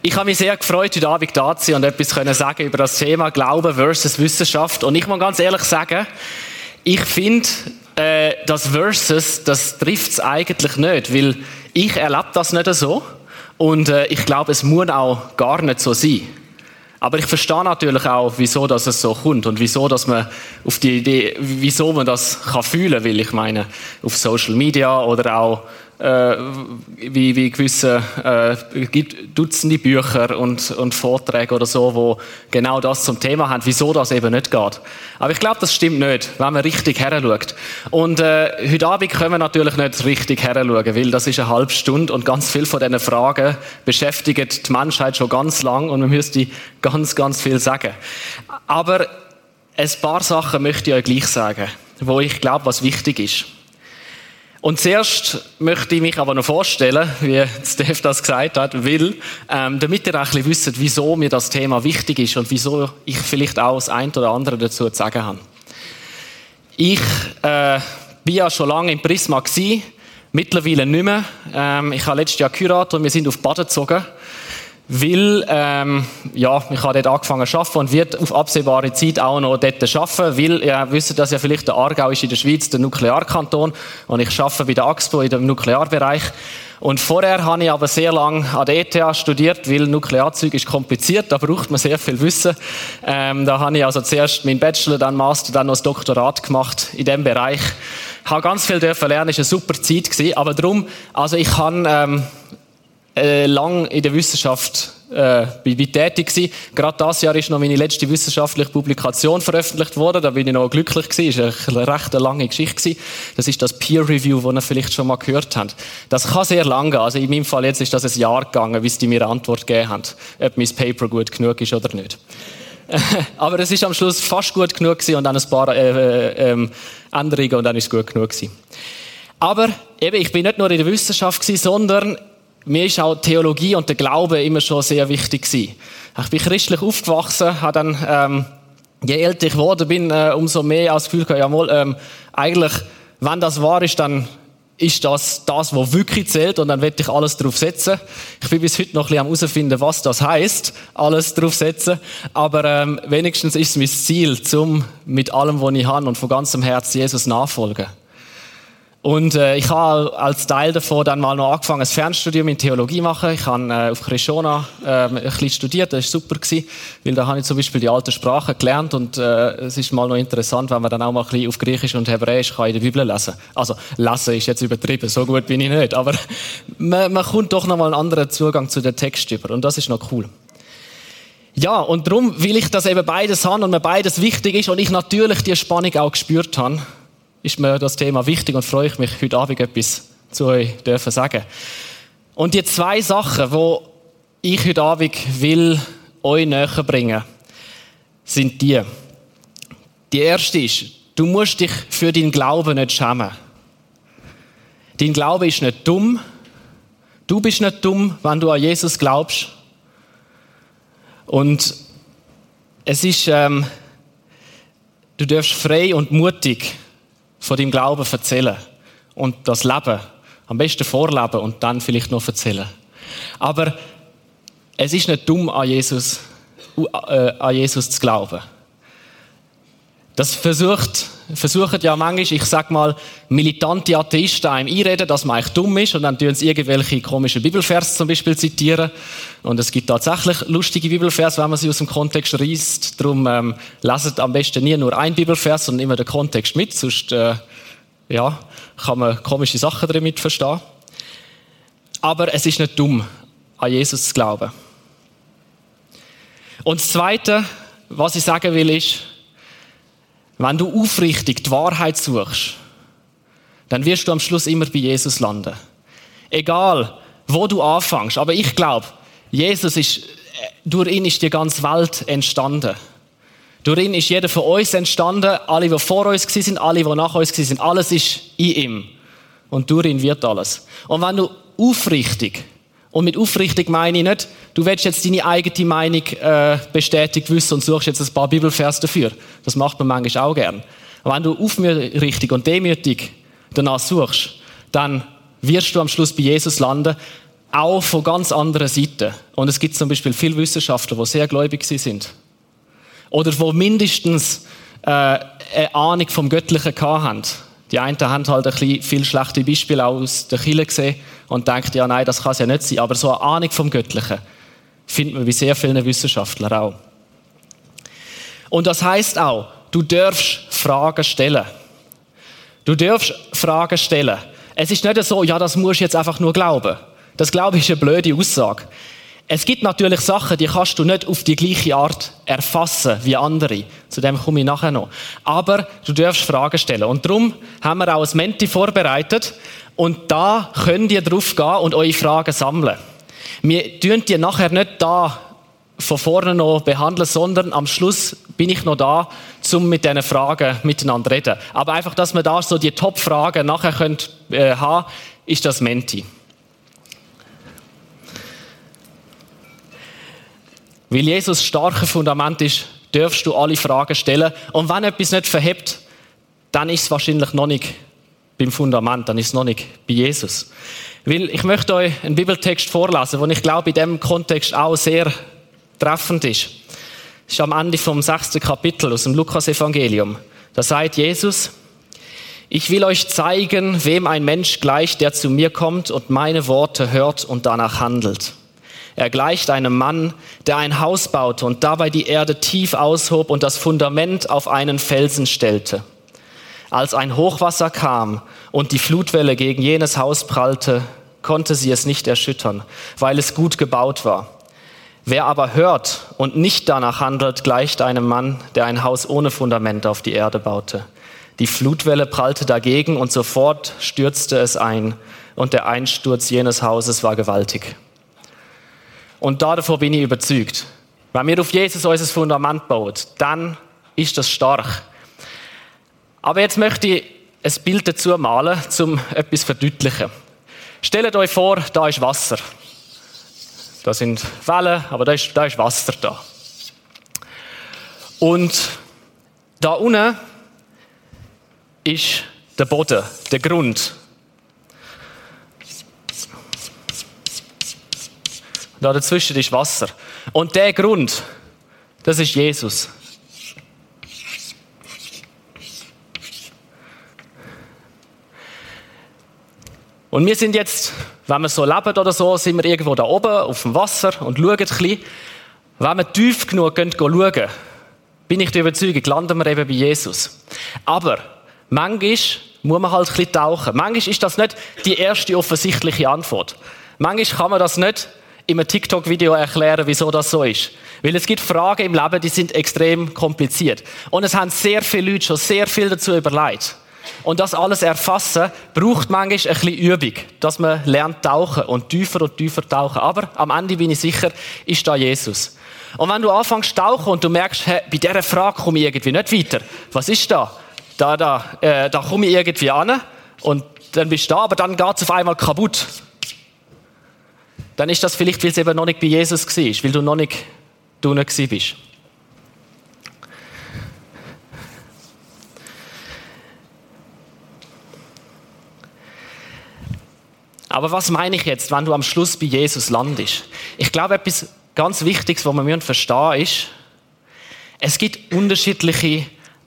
Ich habe mich sehr gefreut, heute Abend da zu sein und etwas können sagen über das Thema Glaube versus Wissenschaft. Und ich muss ganz ehrlich sagen, ich finde, äh, das Versus, das trifft es eigentlich nicht, weil ich erlebe das nicht so und äh, ich glaube, es muss auch gar nicht so sein. Aber ich verstehe natürlich auch, wieso dass es so kommt und wieso, dass man auf die Idee, wieso man das kann fühlen will. Ich meine, auf Social Media oder auch äh, wie, wie gewisse äh, gibt Dutzende Bücher und, und Vorträge oder so, wo genau das zum Thema haben, wieso das eben nicht geht. Aber ich glaube, das stimmt nicht, wenn man richtig heranschaut. Und äh, heute Abend können wir natürlich nicht richtig heranschauen, weil das ist eine halbe Stunde und ganz viel von diesen Fragen beschäftigen die Menschheit schon ganz lang und man müsste ganz, ganz viel sagen. Aber ein paar Sachen möchte ich euch gleich sagen, wo ich glaube, was wichtig ist. Und zuerst möchte ich mich aber noch vorstellen, wie Steph das gesagt hat, will, ähm, damit ihr auch ein bisschen wisst, wieso mir das Thema wichtig ist und wieso ich vielleicht auch das ein oder andere dazu zu sagen habe. Ich äh, bin ja schon lange im Prisma gewesen, mittlerweile nicht mehr. Ähm, ich habe letztes Jahr geheiratet und wir sind auf Baden gezogen weil ähm, ja, ich habe dort angefangen zu arbeiten und wird auf absehbare Zeit auch noch dort arbeiten, weil ihr wisst, dass ja vielleicht der Aargau ist in der Schweiz der Nuklearkanton und ich arbeite bei der AXPO in dem Nuklearbereich. Und vorher habe ich aber sehr lange an der ETH studiert, weil Nuklearzeug ist kompliziert, da braucht man sehr viel Wissen. Ähm, da habe ich also zuerst meinen Bachelor, dann Master, dann noch das Doktorat gemacht in dem Bereich. Ich habe ganz viel dürfen lernen, ist eine super Zeit gewesen, aber darum, also ich kann ähm, äh, lang in der Wissenschaft äh, bin, bin tätig gewesen. Gerade das Jahr ist noch meine letzte wissenschaftliche Publikation veröffentlicht worden. Da bin ich noch glücklich gewesen. Das war eine recht lange Geschichte gewesen. Das ist das Peer Review, das ihr vielleicht schon mal gehört habt. Das kann sehr lang gehen. Also in meinem Fall jetzt ist das ein Jahr gegangen, bis die mir Antwort gegeben haben, ob mein Paper gut genug ist oder nicht. Aber es ist am Schluss fast gut genug gewesen und dann ein paar äh, äh, ähm, Änderungen und dann ist es gut genug gewesen. Aber eben, ich bin nicht nur in der Wissenschaft gewesen, sondern mir ist auch Theologie und der Glaube immer schon sehr wichtig gewesen. Ich bin christlich aufgewachsen, habe dann, ähm, je älter ich geworden bin, äh, umso mehr als Gefühl gehabt, jawohl, ähm, eigentlich, wenn das wahr ist, dann ist das das, was wirklich zählt und dann werde ich alles drauf setzen. Ich bin bis heute noch ein bisschen am herausfinden, was das heißt, alles drauf setzen. Aber ähm, wenigstens ist es mein Ziel, zum mit allem, was ich habe und von ganzem Herzen Jesus nachfolgen. Und äh, ich habe als Teil davon dann mal noch angefangen, ein Fernstudium in Theologie machen. Ich habe äh, auf Krishona äh, ein bisschen studiert, das war super, gewesen, weil da habe ich zum Beispiel die alte Sprache gelernt. Und äh, es ist mal noch interessant, wenn man dann auch mal ein bisschen auf Griechisch und Hebräisch kann in der Bibel lesen. Also lesen ist jetzt übertrieben, so gut bin ich nicht, aber man, man kommt doch noch mal einen anderen Zugang zu den Text über. Und das ist noch cool. Ja, und darum will ich, dass eben beides haben und mir beides wichtig ist und ich natürlich die Spannung auch gespürt habe ist mir das Thema wichtig und freue ich mich, heute Abend etwas zu euch dürfen sagen. Und die zwei Sachen, wo ich heute Abend will euch näher bringen, sind die. Die erste ist, du musst dich für deinen Glauben nicht schämen. Dein Glaube ist nicht dumm. Du bist nicht dumm, wenn du an Jesus glaubst. Und es ist, ähm, du darfst frei und mutig von deinem Glauben erzählen und das Leben, am besten vorleben und dann vielleicht noch erzählen. Aber es ist nicht dumm, an Jesus, äh, an Jesus zu glauben. Das versucht, versuchen ja manchmal, ich sag mal, militante Atheisten einem einreden, dass man eigentlich dumm ist und dann tun sie irgendwelche komischen Bibelvers zum Beispiel zitieren. Und es gibt tatsächlich lustige Bibelvers, wenn man sie aus dem Kontext reißt. Darum ähm, leset am besten nie nur ein Bibelvers, sondern immer den Kontext mit, sonst äh, ja, kann man komische Sachen damit verstehen. Aber es ist nicht dumm, an Jesus zu glauben. Und das Zweite, was ich sagen will, ist, wenn du aufrichtig die Wahrheit suchst, dann wirst du am Schluss immer bei Jesus landen. Egal, wo du anfängst. Aber ich glaube, Jesus ist, durch ihn ist die ganze Welt entstanden. Durch ihn ist jeder von uns entstanden, alle, die vor uns sind, alle, die nach uns sind. Alles ist in ihm. Und durch ihn wird alles. Und wenn du aufrichtig und mit aufrichtig meine ich nicht, du willst jetzt deine eigene Meinung äh, bestätigt wissen und suchst jetzt ein paar Bibelvers dafür. Das macht man manchmal auch gern. Aber wenn du aufrichtig und demütig danach suchst, dann wirst du am Schluss bei Jesus landen. auch von ganz anderen Seiten. Und es gibt zum Beispiel viele Wissenschaftler, die sehr gläubig sind. Oder die mindestens äh, eine Ahnung vom Göttlichen haben. Die einen haben halt ein bisschen viel schlechte Beispiele aus der Kirche gesehen und denken, ja nein, das kann es ja nicht sein. Aber so eine Ahnung vom Göttlichen findet man bei sehr vielen Wissenschaftlern auch. Und das heißt auch, du darfst Fragen stellen. Du darfst Fragen stellen. Es ist nicht so, ja, das musst du jetzt einfach nur glauben. Das glaube ich ist eine blöde Aussage. Es gibt natürlich Sachen, die kannst du nicht auf die gleiche Art erfassen wie andere. Zu dem komme ich nachher noch. Aber du darfst Fragen stellen. Und darum haben wir auch ein Menti vorbereitet. Und da könnt ihr drauf gehen und eure Fragen sammeln. Wir tun die nachher nicht da von vorne noch behandeln, sondern am Schluss bin ich noch da, um mit diesen Fragen miteinander zu reden. Aber einfach, dass wir da so die Top-Fragen nachher könnt, äh, haben, ist das Menti. Weil Jesus starkes Fundament ist, darfst du alle Fragen stellen. Und wenn etwas nicht verhebt, dann ist es wahrscheinlich noch nicht beim Fundament, dann ist es noch nicht bei Jesus. Weil ich möchte euch einen Bibeltext vorlesen, den ich glaube in diesem Kontext auch sehr treffend ist. Das ist am Ende vom sechsten Kapitel aus dem Lukas-Evangelium. Da sagt Jesus, ich will euch zeigen, wem ein Mensch gleicht, der zu mir kommt und meine Worte hört und danach handelt. Er gleicht einem Mann, der ein Haus baute und dabei die Erde tief aushob und das Fundament auf einen Felsen stellte. Als ein Hochwasser kam und die Flutwelle gegen jenes Haus prallte, konnte sie es nicht erschüttern, weil es gut gebaut war. Wer aber hört und nicht danach handelt, gleicht einem Mann, der ein Haus ohne Fundament auf die Erde baute. Die Flutwelle prallte dagegen und sofort stürzte es ein und der Einsturz jenes Hauses war gewaltig. Und davon bin ich überzeugt. Wenn wir auf Jesus unser Fundament bauen, dann ist das stark. Aber jetzt möchte ich ein Bild dazu malen, um etwas zu verdeutlichen. Stellt euch vor, da ist Wasser. Da sind Wellen, aber da ist, da ist Wasser da. Und da unten ist der Boden, der Grund. Da dazwischen ist Wasser. Und der Grund, das ist Jesus. Und wir sind jetzt, wenn wir so leben oder so, sind wir irgendwo da oben auf dem Wasser und schauen ein bisschen. Wenn wir tief genug gehen, schauen, bin ich der Überzeugung, landen wir eben bei Jesus. Aber manchmal muss man halt ein bisschen tauchen. Manchmal ist das nicht die erste offensichtliche Antwort. Manchmal kann man das nicht in einem TikTok-Video erklären, wieso das so ist. Weil es gibt Fragen im Leben, die sind extrem kompliziert. Und es haben sehr viele Leute schon sehr viel dazu überlegt. Und das alles erfassen, braucht manchmal ein bisschen Übung, dass man lernt tauchen und tiefer und tiefer tauchen. Aber am Ende bin ich sicher, ist da Jesus. Und wenn du anfängst tauchen und du merkst, hey, bei dieser Frage komme ich irgendwie nicht weiter. Was ist da? Da, da, äh, da komme ich irgendwie an und dann bist du da, aber dann geht es auf einmal kaputt dann ist das vielleicht, weil es eben noch nicht bei Jesus war, weil du noch nicht nicht bist. Aber was meine ich jetzt, wenn du am Schluss bei Jesus landest? Ich glaube, etwas ganz Wichtiges, was wir verstehen müssen, ist, es gibt unterschiedliche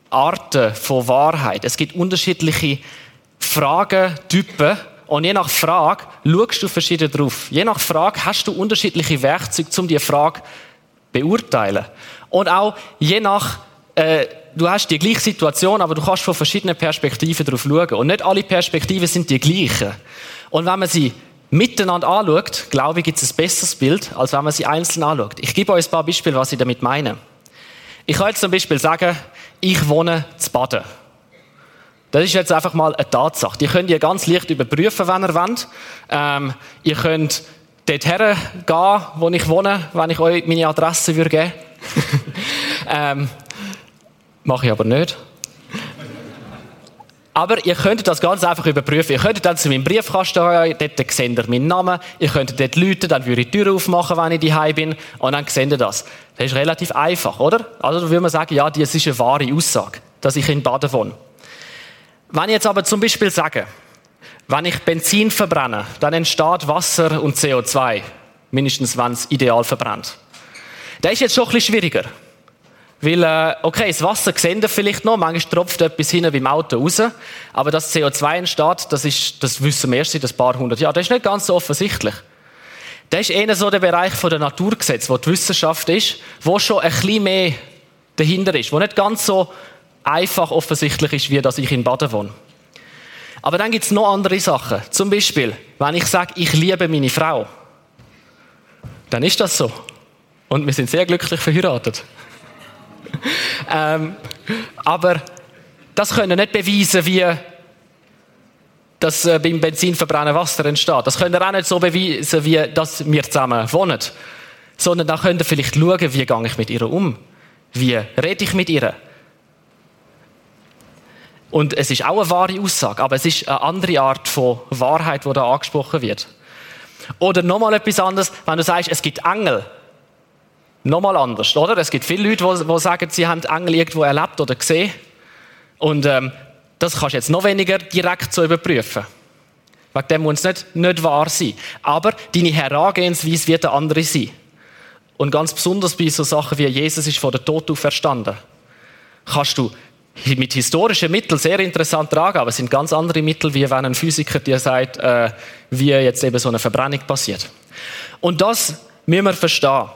Arten von Wahrheit. Es gibt unterschiedliche Fragentypen, und je nach Frage schaust du verschieden drauf. Je nach Frage hast du unterschiedliche Werkzeuge, um die Frage zu beurteilen. Und auch je nach, äh, du hast die gleiche Situation, aber du kannst von verschiedenen Perspektiven drauf schauen. Und nicht alle Perspektiven sind die gleichen. Und wenn man sie miteinander anschaut, glaube ich, gibt es ein besseres Bild, als wenn man sie einzeln anschaut. Ich gebe euch ein paar Beispiele, was ich damit meine. Ich kann jetzt zum Beispiel sagen, ich wohne zu Baden. Das ist jetzt einfach mal eine Tatsache. Die könnt ihr ganz leicht überprüfen, wenn ihr wollt. Ähm, ihr könnt dort hergehen, wo ich wohne, wenn ich euch meine Adresse würde geben ähm, Mache ich aber nicht. Aber ihr könnt das ganz einfach überprüfen. Ihr könnt dann zu meinem Briefkasten gehen, dort seht ihr meinen Namen, ihr könnt dort läuten, dann würde ich die Tür aufmachen, wenn ich daheim bin, und dann seht ihr das. Das ist relativ einfach, oder? Also würde man sagen, ja, das ist eine wahre Aussage, dass ich in Baden wohne. Wenn ich jetzt aber zum Beispiel sage, Wenn ich Benzin verbrenne, dann entsteht Wasser und CO2. Mindestens, wenn es ideal verbrennt. Das ist jetzt schon ein bisschen schwieriger. Weil, äh, okay, das Wasser sehen vielleicht noch, manchmal tropft etwas hinten beim Auto raus, aber dass CO2 entsteht, das, ist, das wissen wir erst seit ein paar hundert Jahren. Das ist nicht ganz so offensichtlich. Das ist eher so der Bereich der Naturgesetze, wo die Wissenschaft ist, wo schon ein bisschen mehr dahinter ist, wo nicht ganz so einfach offensichtlich ist, wie dass ich in Baden wohne. Aber dann gibt es noch andere Sachen. Zum Beispiel, wenn ich sage, ich liebe meine Frau, dann ist das so. Und wir sind sehr glücklich verheiratet. ähm, aber das können nicht beweisen, wie das äh, beim Benzinverbrennen Wasser entsteht. Das können auch nicht so beweisen, wie dass wir zusammen wohnen. Sondern dann könnt ihr vielleicht schauen, wie gehe ich mit ihr um? Wie rede ich mit ihr? Und es ist auch eine wahre Aussage, aber es ist eine andere Art von Wahrheit, die da angesprochen wird. Oder nochmal etwas anderes, wenn du sagst, es gibt Engel. Nochmal anders, oder? Es gibt viele Leute, die, sagen, sie haben Engel irgendwo erlebt oder gesehen. Und ähm, das kannst du jetzt noch weniger direkt so überprüfen. Wegen dem muss es nicht, nicht wahr sein. Aber deine Herangehensweise wird eine andere sein. Und ganz besonders bei so Sachen wie Jesus ist vor der Tod auferstanden, kannst du mit historischen Mitteln sehr interessant tragen, aber es sind ganz andere Mittel, wie wenn ein Physiker dir sagt, äh, wie jetzt eben so eine Verbrennung passiert. Und das müssen wir verstehen.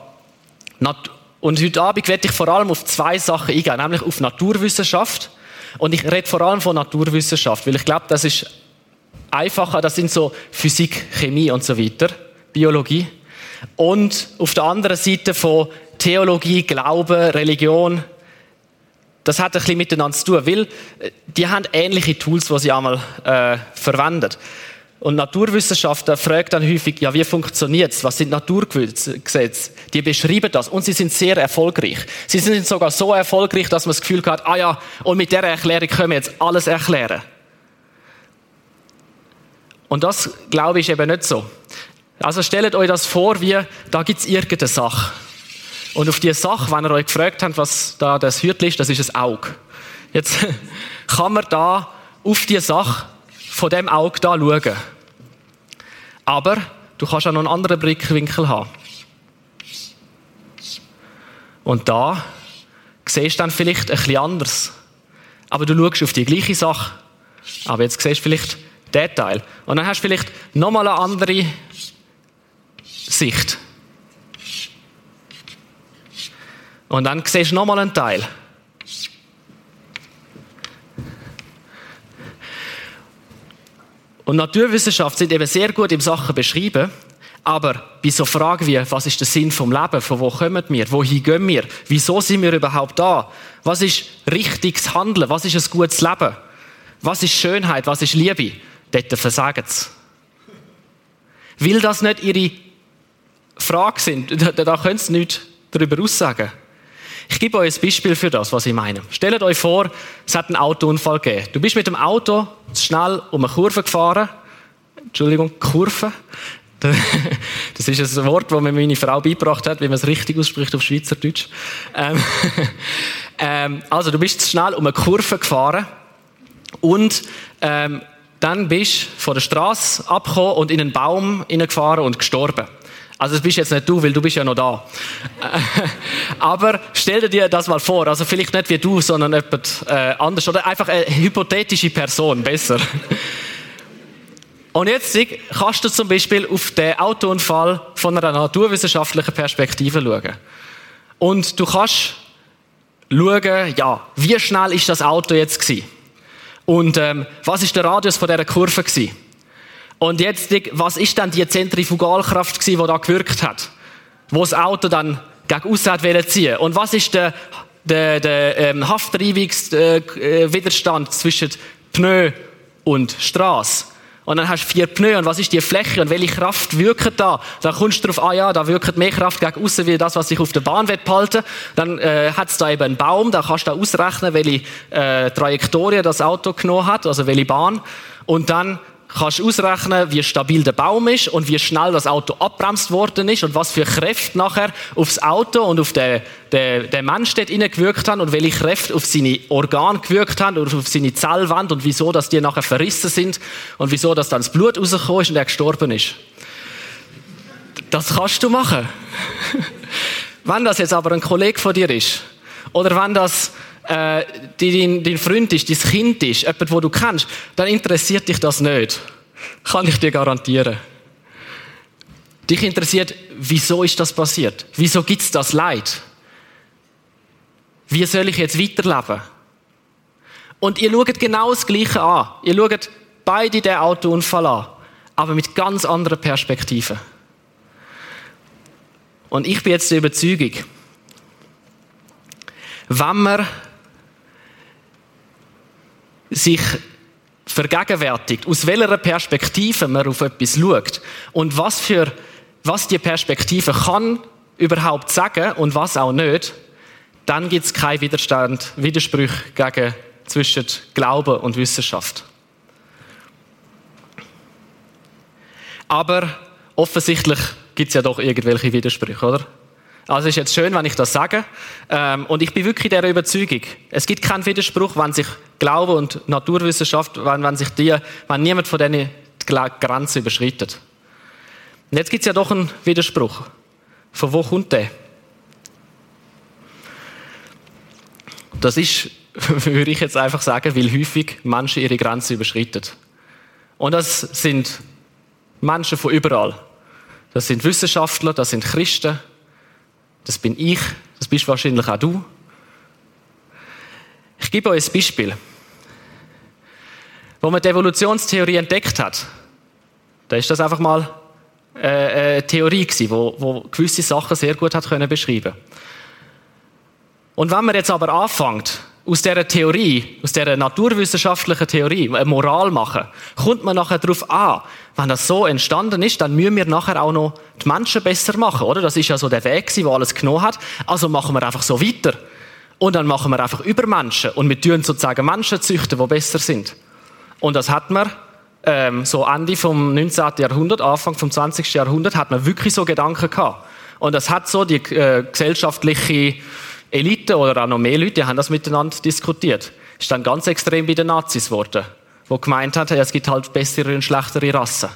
Und heute Abend werde ich vor allem auf zwei Sachen eingehen, nämlich auf Naturwissenschaft. Und ich rede vor allem von Naturwissenschaft, weil ich glaube, das ist einfacher, das sind so Physik, Chemie und so weiter, Biologie. Und auf der anderen Seite von Theologie, Glaube, Religion, das hat ein bisschen miteinander zu tun, weil äh, die haben ähnliche Tools, die sie einmal äh, verwenden. Und Naturwissenschaftler fragen dann häufig, ja, wie funktioniert es? Was sind Naturgesetze? Die beschreiben das und sie sind sehr erfolgreich. Sie sind sogar so erfolgreich, dass man das Gefühl hat, ah ja, und mit der Erklärung können wir jetzt alles erklären. Und das, glaube ich, ist eben nicht so. Also stellt euch das vor, wie, da gibt es irgendeine Sache. Und auf diese Sache, wenn ihr euch gefragt habt, was da das Hürtel ist, das ist ein Auge. Jetzt kann man da auf diese Sache von dem Auge da schauen. Aber du kannst auch noch einen anderen Blickwinkel haben. Und da siehst du dann vielleicht ein bisschen anders. Aber du schaust auf die gleiche Sache. Aber jetzt siehst du vielleicht den Teil. Und dann hast du vielleicht nochmal eine andere Sicht. Und dann siehst du nochmal einen Teil. Und Naturwissenschaft sind eben sehr gut im Sachen beschrieben, aber bei so Fragen wie, was ist der Sinn vom Leben? Von wo kommen wir? Wohin gehen wir? Wieso sind wir überhaupt da? Was ist richtiges Handeln? Was ist ein gutes Leben? Was ist Schönheit? Was ist Liebe? Dort versagen sie. Weil das nicht ihre Fragen sind, da können sie nichts darüber aussagen. Ich gebe euch ein Beispiel für das, was ich meine. Stellt euch vor, es hat einen Autounfall gegeben. Du bist mit dem Auto schnell um eine Kurve gefahren. Entschuldigung, Kurve. Das ist ein Wort, das mir meine Frau beigebracht hat, wie man es richtig ausspricht auf Schweizerdeutsch. Ähm, ähm, also, du bist schnell um eine Kurve gefahren und ähm, dann bist du von der Straße abgekommen und in einen Baum hineingefahren und gestorben. Also das bist jetzt nicht du, weil du bist ja noch da. Aber stell dir das mal vor, also vielleicht nicht wie du, sondern jemand äh, anders oder einfach eine hypothetische Person, besser. Und jetzt kannst du zum Beispiel auf den Autounfall von einer naturwissenschaftlichen Perspektive schauen. Und du kannst schauen, ja, wie schnell ist das Auto jetzt gewesen? Und ähm, was ist der Radius von dieser Kurve gewesen? Und jetzt, was ist dann die Zentrifugalkraft gewesen, die da gewirkt hat? Wo das Auto dann gegen aussen hat ziehen Und was ist der, der, der ähm, Haftreibungswiderstand äh, zwischen Pneu und Straße? Und dann hast du vier Pneu. Und was ist die Fläche? Und welche Kraft wirkt da? Da kommst du drauf, ah ja, da wirkt mehr Kraft gegen außen wie das, was sich auf der Bahn behalten Dann äh, hat es da eben einen Baum. Da kannst du ausrechnen, welche äh, Trajektorie das Auto genommen hat, also welche Bahn. Und dann kannst ausrechnen, wie stabil der Baum ist und wie schnell das Auto abbremst worden ist und was für Kräfte nachher aufs Auto und auf den, den, den Mensch dort gewirkt haben und welche Kräfte auf seine Organe gewirkt haben oder auf seine Zellwand und wieso, dass die nachher verrissen sind und wieso, dass dann das Blut rausgekommen ist und er gestorben ist. Das kannst du machen. wenn das jetzt aber ein Kollege von dir ist oder wenn das äh, dein, dein Freund ist, dein Kind ist, jemand, wo du kennst, dann interessiert dich das nicht. Kann ich dir garantieren. Dich interessiert, wieso ist das passiert? Wieso gibt es das Leid? Wie soll ich jetzt weiterleben? Und ihr schaut genau das Gleiche an. Ihr schaut beide den Autounfall an, aber mit ganz anderen Perspektiven. Und ich bin jetzt der Überzeugung, wenn man sich vergegenwärtigt, aus welcher Perspektive man auf etwas schaut und was für, was die Perspektive kann überhaupt sagen und was auch nicht, dann gibt es keinen Widerstand, Widerspruch gegen, zwischen Glaube und Wissenschaft. Aber offensichtlich gibt es ja doch irgendwelche Widersprüche, oder? Also ist jetzt schön, wenn ich das sage. Ähm, und ich bin wirklich der Überzeugung, es gibt keinen Widerspruch, wenn sich Glaube und Naturwissenschaft, wenn, wenn sich die, wenn niemand von denen die Grenze überschreitet. Und jetzt gibt es ja doch einen Widerspruch. Von wo kommt der? Das ist, würde ich jetzt einfach sagen, weil häufig Menschen ihre Grenze überschreiten. Und das sind Menschen von überall. Das sind Wissenschaftler, das sind Christen, das bin ich, das bist wahrscheinlich auch du. Ich gebe euch ein Beispiel. Wo man die Evolutionstheorie entdeckt hat, da ist das einfach mal äh, eine Theorie gewesen, wo, wo gewisse Sachen sehr gut hat können beschreiben. Und wenn man jetzt aber anfängt, aus dieser Theorie, aus dieser naturwissenschaftlichen Theorie, eine Moral machen, kommt man nachher darauf an, wenn das so entstanden ist, dann müssen wir nachher auch noch die Menschen besser machen, oder? Das ist ja so der Weg, der alles genommen hat. Also machen wir einfach so weiter. Und dann machen wir einfach Übermenschen und wir tun sozusagen Menschen züchten, die besser sind. Und das hat man ähm, so Ende vom 19. Jahrhundert, Anfang vom 20. Jahrhundert, hat man wirklich so Gedanken gehabt. Und das hat so die äh, gesellschaftliche Elite oder auch noch mehr Leute, die haben das miteinander diskutiert. Ist dann ganz extrem bei den Nazis geworden, wo gemeint hat, es gibt halt bessere und schlechtere Rassen.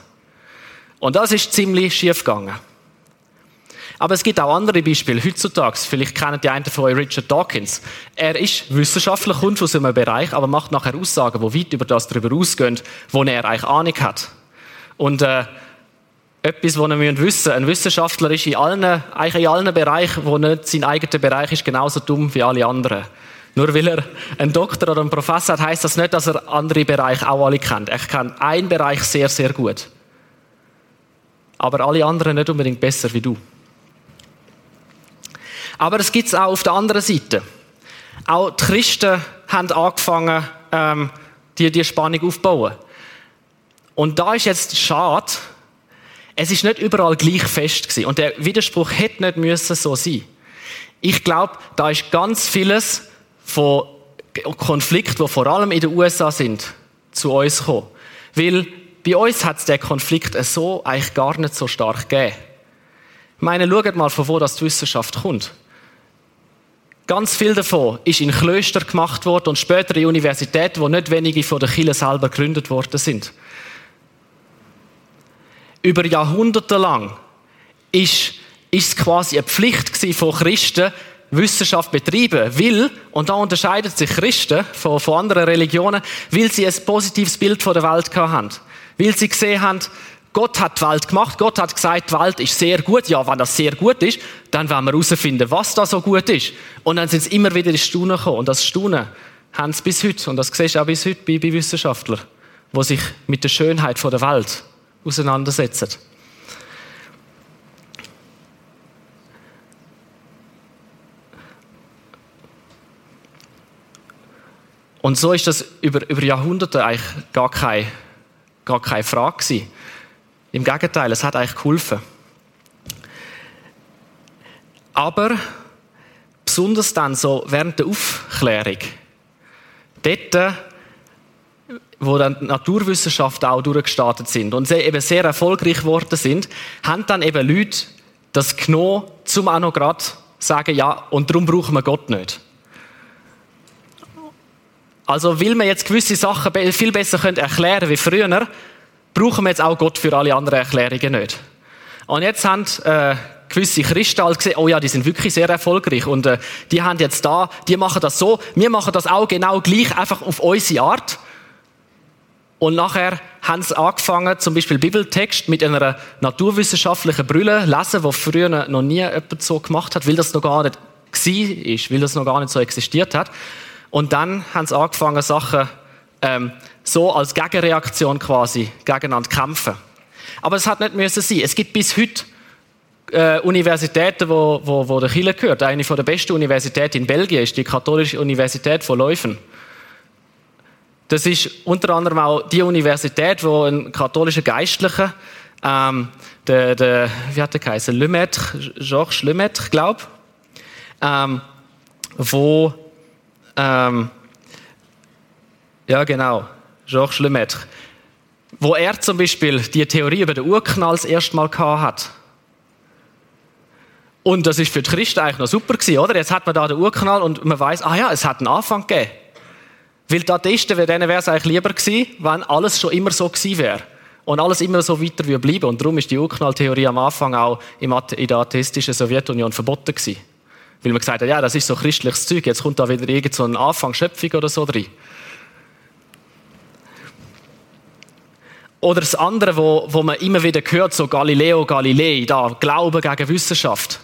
Und das ist ziemlich schief gegangen. Aber es gibt auch andere Beispiele heutzutage. Vielleicht kennen die einen von euch Richard Dawkins. Er ist Wissenschaftler, kommt aus einem Bereich, aber macht nachher Aussagen, die weit über das darüber ausgehen, wo er eigentlich Ahnung hat. Und äh, etwas, was wir wissen müssen. Ein Wissenschaftler ist in allen, eigentlich in allen Bereichen, wo nicht sein eigener Bereich ist, genauso dumm wie alle anderen. Nur weil er ein Doktor oder ein Professor hat, heißt das nicht, dass er andere Bereiche auch alle kennt. Er kennt einen Bereich sehr, sehr gut. Aber alle anderen nicht unbedingt besser wie du. Aber es gibt es auch auf der anderen Seite. Auch die Christen haben angefangen, ähm, die, die Spannung aufzubauen. Und da ist jetzt schade, es ist nicht überall gleich fest gewesen. Und der Widerspruch hätte nicht müssen so sein. Ich glaube, da ist ganz vieles von Konflikten, die vor allem in den USA sind, zu uns gekommen. Weil bei uns hat es den Konflikt so eigentlich gar nicht so stark gegeben. Ich meine, schaut mal, von wo das die Wissenschaft kommt. Ganz viel davon ist in Klöstern gemacht worden und später in Universitäten, wo nicht wenige von der Kirche selber gegründet worden sind über Jahrhunderte lang ist, ist es quasi eine Pflicht von Christen, Wissenschaft betreiben, weil, und da unterscheidet sich Christen von, von anderen Religionen, weil sie ein positives Bild von der Welt haben. Weil sie gesehen haben, Gott hat die Welt gemacht, Gott hat gesagt, die Welt ist sehr gut. Ja, wenn das sehr gut ist, dann werden wir herausfinden, was da so gut ist. Und dann sind sie immer wieder ins Staunen gekommen. Und das Staunen haben sie bis heute. Und das siehst du auch bis heute bei, bei Wissenschaftlern, die sich mit der Schönheit der Welt auseinandersetzen. Und so ist das über, über Jahrhunderte eigentlich gar keine, gar keine Frage gewesen. Im Gegenteil, es hat eigentlich geholfen. Aber besonders dann so während der Aufklärung, dort wo dann Naturwissenschaften auch durchgestartet sind und sie eben sehr erfolgreich geworden sind, haben dann eben Leute das genommen, zum auch noch gerade sagen, ja, und darum brauchen wir Gott nicht. Also, will man jetzt gewisse Sachen viel besser erklären wie früher, brauchen wir jetzt auch Gott für alle anderen Erklärungen nicht. Und jetzt haben äh, gewisse Christen halt gesehen, oh ja, die sind wirklich sehr erfolgreich und äh, die haben jetzt da, die machen das so, wir machen das auch genau gleich, einfach auf unsere Art. Und nachher haben sie angefangen, zum Beispiel Bibeltext mit einer naturwissenschaftlichen Brille lesen, die früher noch nie jemand so gemacht hat, weil das noch gar nicht war, weil das noch gar nicht so existiert hat. Und dann haben sie angefangen, Sachen ähm, so als Gegenreaktion quasi gegeneinander kämpfen. Aber es hat nicht müssen sein. Es gibt bis heute äh, Universitäten, wo, wo, wo der Chile gehört. Eine der besten Universitäten in Belgien ist die Katholische Universität von Leuven. Das ist unter anderem auch die Universität, wo ein katholischer Geistlicher, ähm, der, der, wie hat der geheißen, Lemaitre, Georges Lemaitre, glaube ähm, wo, ähm, ja genau, Georges Lemaitre, wo er zum Beispiel die Theorie über den Urknall das erste Mal hat. Und das ist für die Christen eigentlich noch super gewesen, oder? Jetzt hat man da den Urknall und man weiß, ah ja, es hat einen Anfang gegeben. Weil die Atheisten, denen wäre es eigentlich lieber gewesen, wenn alles schon immer so gewesen wäre. Und alles immer so weiter wie bleiben. Und darum ist die Urknalltheorie am Anfang auch in der atheistischen Sowjetunion verboten gewesen. Weil man gesagt hat, ja, das ist so christliches Zeug, jetzt kommt da wieder irgend so ein Anfang Schöpfung oder so drin. Oder das andere, wo, wo man immer wieder hört, so Galileo Galilei, da, Glaube gegen Wissenschaft.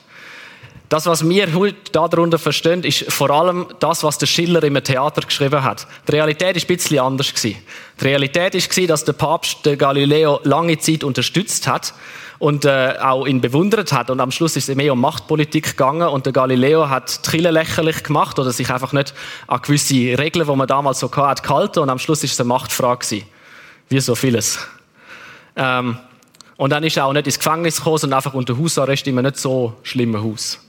Das, was wir heute darunter verstehen, ist vor allem das, was der Schiller im Theater geschrieben hat. Die Realität ist ein bisschen anders. Die Realität ist dass der Papst den Galileo lange Zeit unterstützt hat und äh, auch ihn bewundert hat. Und am Schluss ist es mehr um Machtpolitik gegangen und der Galileo hat die Kirche lächerlich gemacht oder sich einfach nicht an gewisse Regeln, die man damals so hatte, gehalten. Und am Schluss ist es eine Machtfrage gewesen. Wie so vieles. Ähm, und dann ist er auch nicht ins Gefängnis gekommen, sondern einfach unter Hausarrest in einem nicht so schlimmen Haus.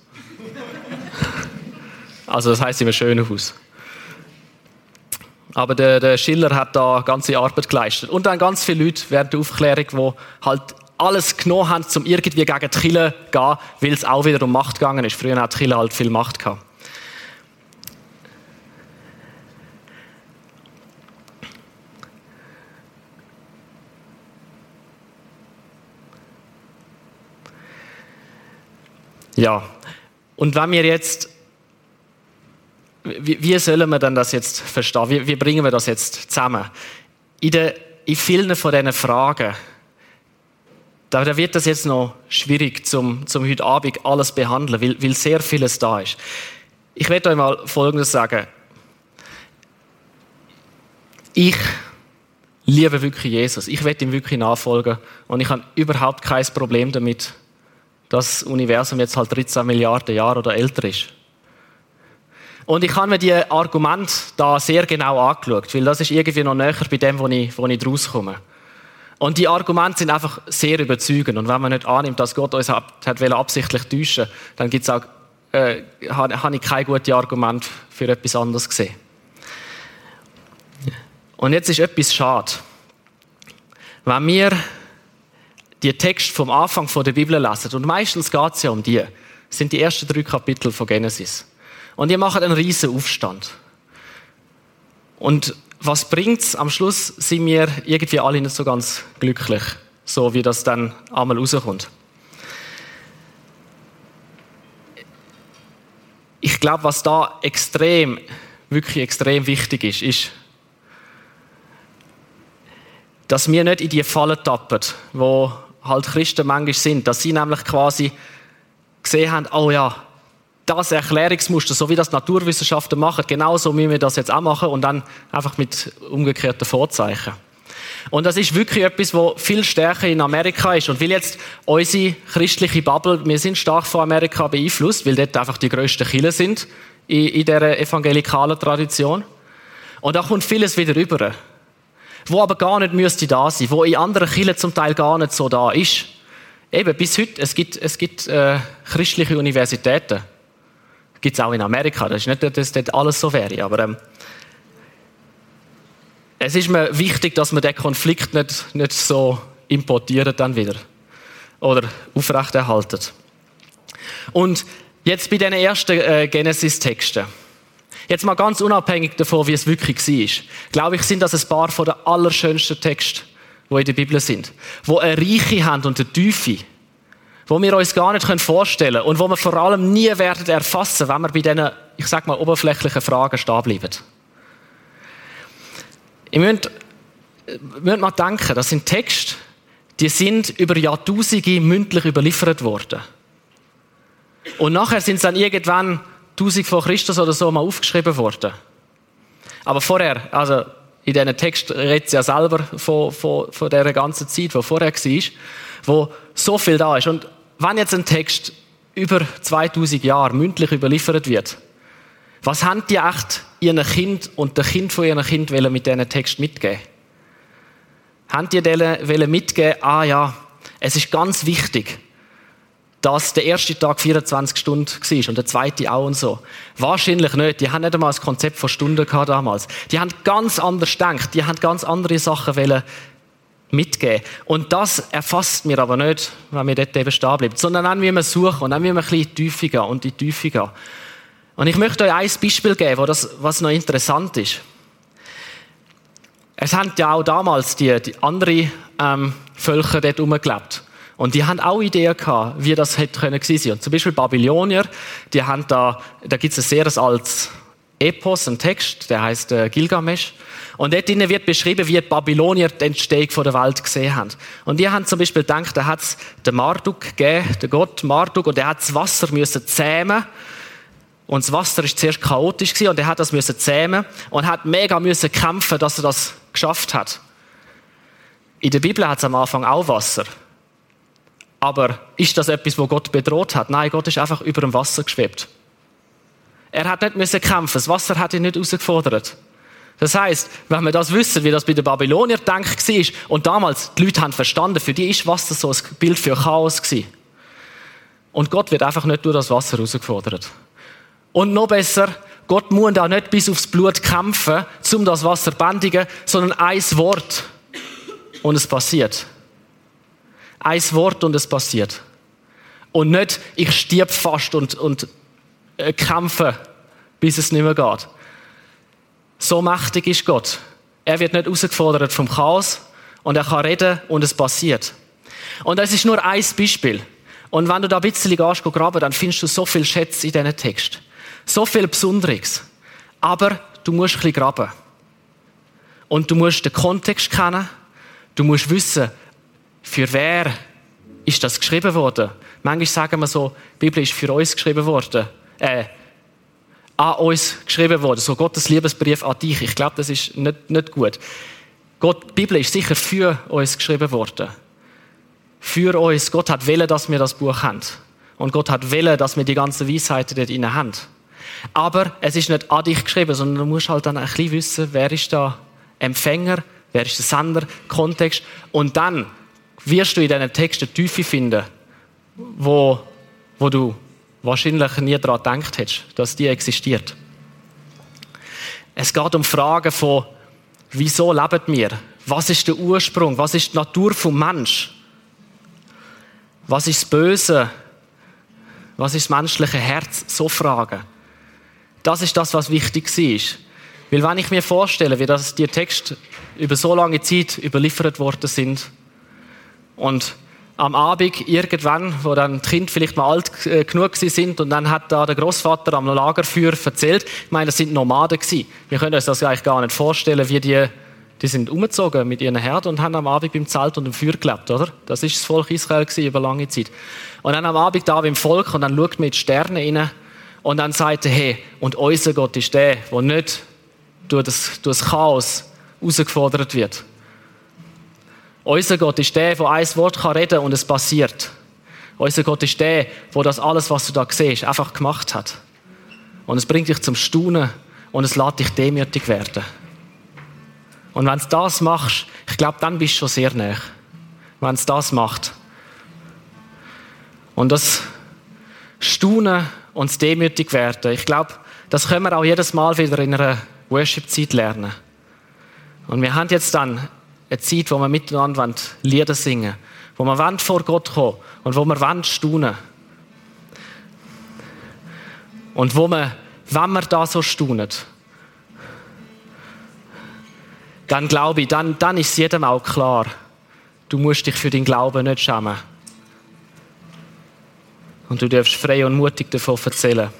Also das heißt in einem schönen Haus. Aber der, der, Schiller hat da ganze Arbeit geleistet. Und dann ganz viele Leute während der Aufklärung, die halt alles genommen haben, um irgendwie gegen die Kille zu gehen, weil es auch wieder um Macht gegangen ist. Früher hat die Kille halt viel Macht gehabt. Ja, und wenn wir jetzt wie, wie sollen wir denn das jetzt verstehen? Wie, wie bringen wir das jetzt zusammen? In, der, in vielen von diesen Fragen, da, da wird das jetzt noch schwierig, zum, zum heute Abend alles behandeln, weil, weil sehr vieles da ist. Ich werde euch mal Folgendes sagen. Ich liebe wirklich Jesus. Ich werde ihm wirklich nachfolgen und ich habe überhaupt kein Problem damit, das Universum jetzt halt 13 Milliarden Jahre oder älter ist. Und ich habe mir die Argumente da sehr genau angeschaut, weil das ist irgendwie noch näher bei dem, wo ich, wo ich draus komme. Und die Argumente sind einfach sehr überzeugend. Und wenn man nicht annimmt, dass Gott uns hat, hat absichtlich täuschen, dann gibt's auch, äh, habe ich kein gutes Argument für etwas anderes gesehen. Und jetzt ist etwas schade. Wenn wir die Text vom Anfang der Bibel lesen, und meistens geht es ja um die, sind die ersten drei Kapitel von Genesis. Und ihr macht einen riesen Aufstand. Und was bringt's? Am Schluss sind wir irgendwie alle nicht so ganz glücklich, so wie das dann einmal rauskommt. Ich glaube, was da extrem, wirklich extrem wichtig ist, ist, dass wir nicht in die Falle tappen, wo halt Christen manchmal sind, dass sie nämlich quasi gesehen haben, oh ja, das Erklärungsmuster, so wie das Naturwissenschaften machen, genauso müssen wir das jetzt auch machen und dann einfach mit umgekehrten Vorzeichen. Und das ist wirklich etwas, wo viel stärker in Amerika ist. Und weil jetzt unsere christliche Bubble, wir sind stark von Amerika beeinflusst, weil dort einfach die grössten Kirchen sind in, in dieser evangelikalen Tradition. Und da kommt vieles wieder rüber. Wo aber gar nicht müsste da sein, wo in anderen Kirchen zum Teil gar nicht so da ist. Eben, bis heute, es gibt, es gibt äh, christliche Universitäten Gibt es auch in Amerika. Das ist nicht, dass dort alles so wäre. Aber ähm, es ist mir wichtig, dass wir den Konflikt nicht, nicht so importieren dann wieder. Oder aufrechterhalten. Und jetzt bei den ersten äh, Genesis-Texten. Jetzt mal ganz unabhängig davon, wie es wirklich war, glaube ich, sind das ein paar von der allerschönsten Texte, die in der Bibel sind. Wo eine Reiche haben und eine Tiefe. Wo wir uns gar nicht vorstellen können und wo wir vor allem nie werden erfassen, wenn wir bei diesen, ich sag mal, oberflächlichen Fragen stehen bleiben. Ihr müsst, müsst mal denken, das sind Texte, die sind über Jahrtausende mündlich überliefert worden. Und nachher sind sie dann irgendwann 1000 vor Christus oder so mal aufgeschrieben worden. Aber vorher, also in diesen Text redet sie ja selber von, von, von dieser ganzen Zeit, die vorher war, wo so viel da ist. Und wenn jetzt ein Text über 2000 Jahre mündlich überliefert wird, was haben die echt ihren Kind und der Kind von ihrem Kind mit diesen Text mitgeben? Haben die denen mitgeben, ah ja, es ist ganz wichtig, dass der erste Tag 24 Stunden war und der zweite auch und so. Wahrscheinlich nicht. Die haben nicht einmal das Konzept von Stunden gehabt damals. Die haben ganz anders gedacht. Die haben ganz andere Sachen wollen mitgeben. Und das erfasst mir aber nicht, wenn wir dort eben stehen bleiben. Sondern dann müssen wir suchen und dann müssen wir ein bisschen tiefer gehen und in die Tiefe gehen. Und ich möchte euch ein Beispiel geben, das, was noch interessant ist. Es haben ja auch damals die, die anderen ähm, Völker dort gelebt. Und die haben auch Ideen gehabt, wie das hätte können sein. Und zum Beispiel Babylonier, die haben da, da gibt es ein sehr altes Epos, ein Text, der heißt äh, Gilgamesch. Und dort wird beschrieben, wie die Babylonier die Entstehung der Welt gesehen haben. Und die haben zum Beispiel gedacht, da hat es den Marduk gegeben, den Gott Marduk, und der hat das Wasser müssen zähmen und das Wasser ist zuerst chaotisch gewesen, und er hat das müssen zähmen und hat mega müssen kämpfen, dass er das geschafft hat. In der Bibel hat es am Anfang auch Wasser. Aber ist das etwas, wo Gott bedroht hat? Nein, Gott ist einfach über dem Wasser geschwebt. Er hat nicht müssen kämpfen. Das Wasser hat ihn nicht herausgefordert. Das heißt, wenn wir das wissen, wie das bei den Babyloniern denkt war, und damals die Leute haben verstanden, für die ist Wasser so ein Bild für Chaos gewesen. Und Gott wird einfach nicht durch das Wasser herausgefordert. Und noch besser, Gott muss da nicht bis aufs Blut kämpfen, um das Wasser zu bändigen, sondern ein Wort und es passiert. Ein Wort und es passiert. Und nicht, ich stirb fast und, und äh, kämpfe, bis es nicht mehr geht. So mächtig ist Gott. Er wird nicht herausgefordert vom Chaos und er kann reden und es passiert. Und das ist nur ein Beispiel. Und wenn du da ein bisschen gehst, graben, dann findest du so viel Schätze in diesen Text. So viel Besonderes. Aber du musst ein bisschen graben. Und du musst den Kontext kennen. Du musst wissen, für wer ist das geschrieben worden. Manchmal sagen wir so, die Bibel ist für uns geschrieben worden. Äh, an uns geschrieben worden. So Gottes Liebesbrief an dich. Ich glaube, das ist nicht, nicht gut. Gott, die Bibel ist sicher für uns geschrieben worden. Für uns. Gott hat wollen, dass wir das Buch haben. Und Gott hat wollen, dass wir die ganzen Weisheiten dort drin haben. Aber es ist nicht an dich geschrieben, sondern du musst halt dann ein bisschen wissen, wer ist da Empfänger, wer ist der Sender, Kontext. Und dann wirst du in diesen Texten Tiefe finden, wo, wo du wahrscheinlich nie daran gedacht hättest, dass die existiert. Es geht um Fragen von, wieso leben wir? Was ist der Ursprung? Was ist die Natur vom Mensch? Was ist das Böse? Was ist das menschliche Herz? So Fragen. Das ist das, was wichtig ist. Weil wenn ich mir vorstelle, wie das die Texte über so lange Zeit überliefert worden sind und am Abend irgendwann, wo dann die Kinder vielleicht mal alt äh, genug sind und dann hat da der Großvater am Lagerfeuer erzählt, ich meine, das sind Nomaden gewesen. Wir können uns das eigentlich gar nicht vorstellen, wie die, die sind umgezogen mit ihren Herden und haben am Abend beim Zelt und dem Feuer gelebt, oder? Das ist das Volk Israel gewesen über lange Zeit. Und dann am Abend da beim Volk und dann schaut man in die Sterne rein und dann sagt er, hey, und unser Gott ist der, der nicht durch das, durch das Chaos herausgefordert wird. Unser Gott ist der, der ein Wort kann reden und es passiert. Unser Gott ist der, der das alles, was du da siehst, einfach gemacht hat. Und es bringt dich zum Staunen und es lässt dich demütig werden. Und wenn du das machst, ich glaube, dann bist du schon sehr nah. Wenn es das macht. Und das Staunen und demütig werden. Ich glaube, das können wir auch jedes Mal wieder in einer Worship-Zeit lernen. Und wir haben jetzt dann eine Zeit, wo wir miteinander Lieder singen wo wir vor Gott kommen und wo wir staunen Und wo wir, wenn wir da so staunen, dann glaube ich, dann, dann ist es jedem auch klar, du musst dich für deinen Glauben nicht schämen. Und du darfst frei und mutig davon erzählen.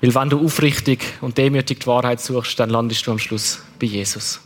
Weil wenn du aufrichtig und demütig die Wahrheit suchst, dann landest du am Schluss bei Jesus.